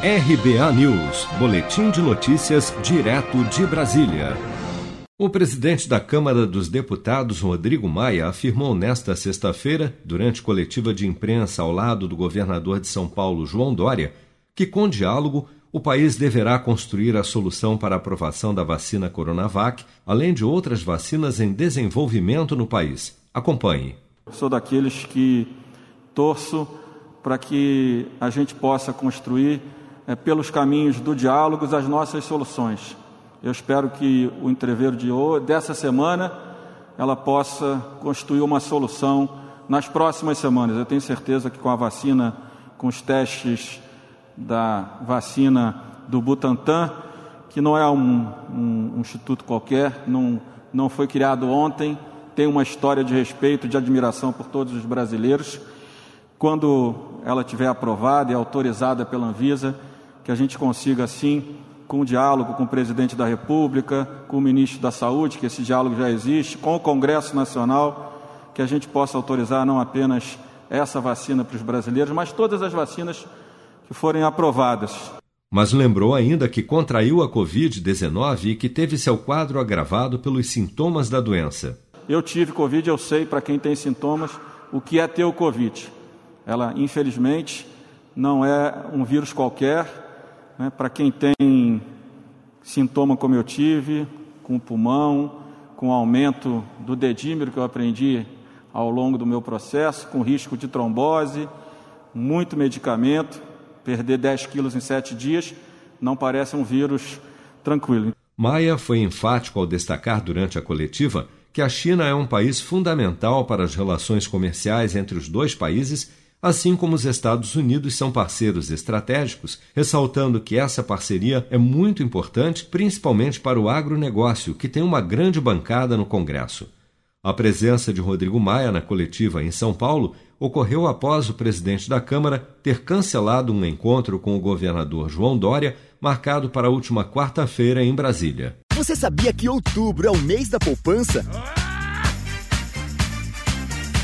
RBA News, Boletim de Notícias, direto de Brasília. O presidente da Câmara dos Deputados, Rodrigo Maia, afirmou nesta sexta-feira, durante coletiva de imprensa ao lado do governador de São Paulo, João Dória, que com diálogo o país deverá construir a solução para a aprovação da vacina Coronavac, além de outras vacinas em desenvolvimento no país. Acompanhe. Sou daqueles que torço para que a gente possa construir pelos caminhos do diálogo as nossas soluções. Eu espero que o entreveiro de hoje, dessa semana ela possa constituir uma solução nas próximas semanas. Eu tenho certeza que com a vacina, com os testes da vacina do Butantan, que não é um, um, um instituto qualquer, não, não foi criado ontem, tem uma história de respeito, de admiração por todos os brasileiros. Quando ela tiver aprovada e autorizada pela Anvisa, que a gente consiga, assim, com o diálogo com o presidente da República, com o ministro da Saúde, que esse diálogo já existe, com o Congresso Nacional, que a gente possa autorizar não apenas essa vacina para os brasileiros, mas todas as vacinas que forem aprovadas. Mas lembrou ainda que contraiu a Covid-19 e que teve seu quadro agravado pelos sintomas da doença. Eu tive Covid, eu sei para quem tem sintomas o que é ter o Covid. Ela, infelizmente, não é um vírus qualquer, né, para quem tem sintoma como eu tive, com o pulmão, com aumento do dedímero que eu aprendi ao longo do meu processo, com risco de trombose, muito medicamento, perder 10 quilos em 7 dias, não parece um vírus tranquilo. Maia foi enfático ao destacar durante a coletiva que a China é um país fundamental para as relações comerciais entre os dois países assim como os Estados Unidos são parceiros estratégicos, ressaltando que essa parceria é muito importante, principalmente para o agronegócio, que tem uma grande bancada no Congresso. A presença de Rodrigo Maia na coletiva em São Paulo ocorreu após o presidente da Câmara ter cancelado um encontro com o governador João Dória, marcado para a última quarta-feira em Brasília. Você sabia que outubro é o mês da poupança?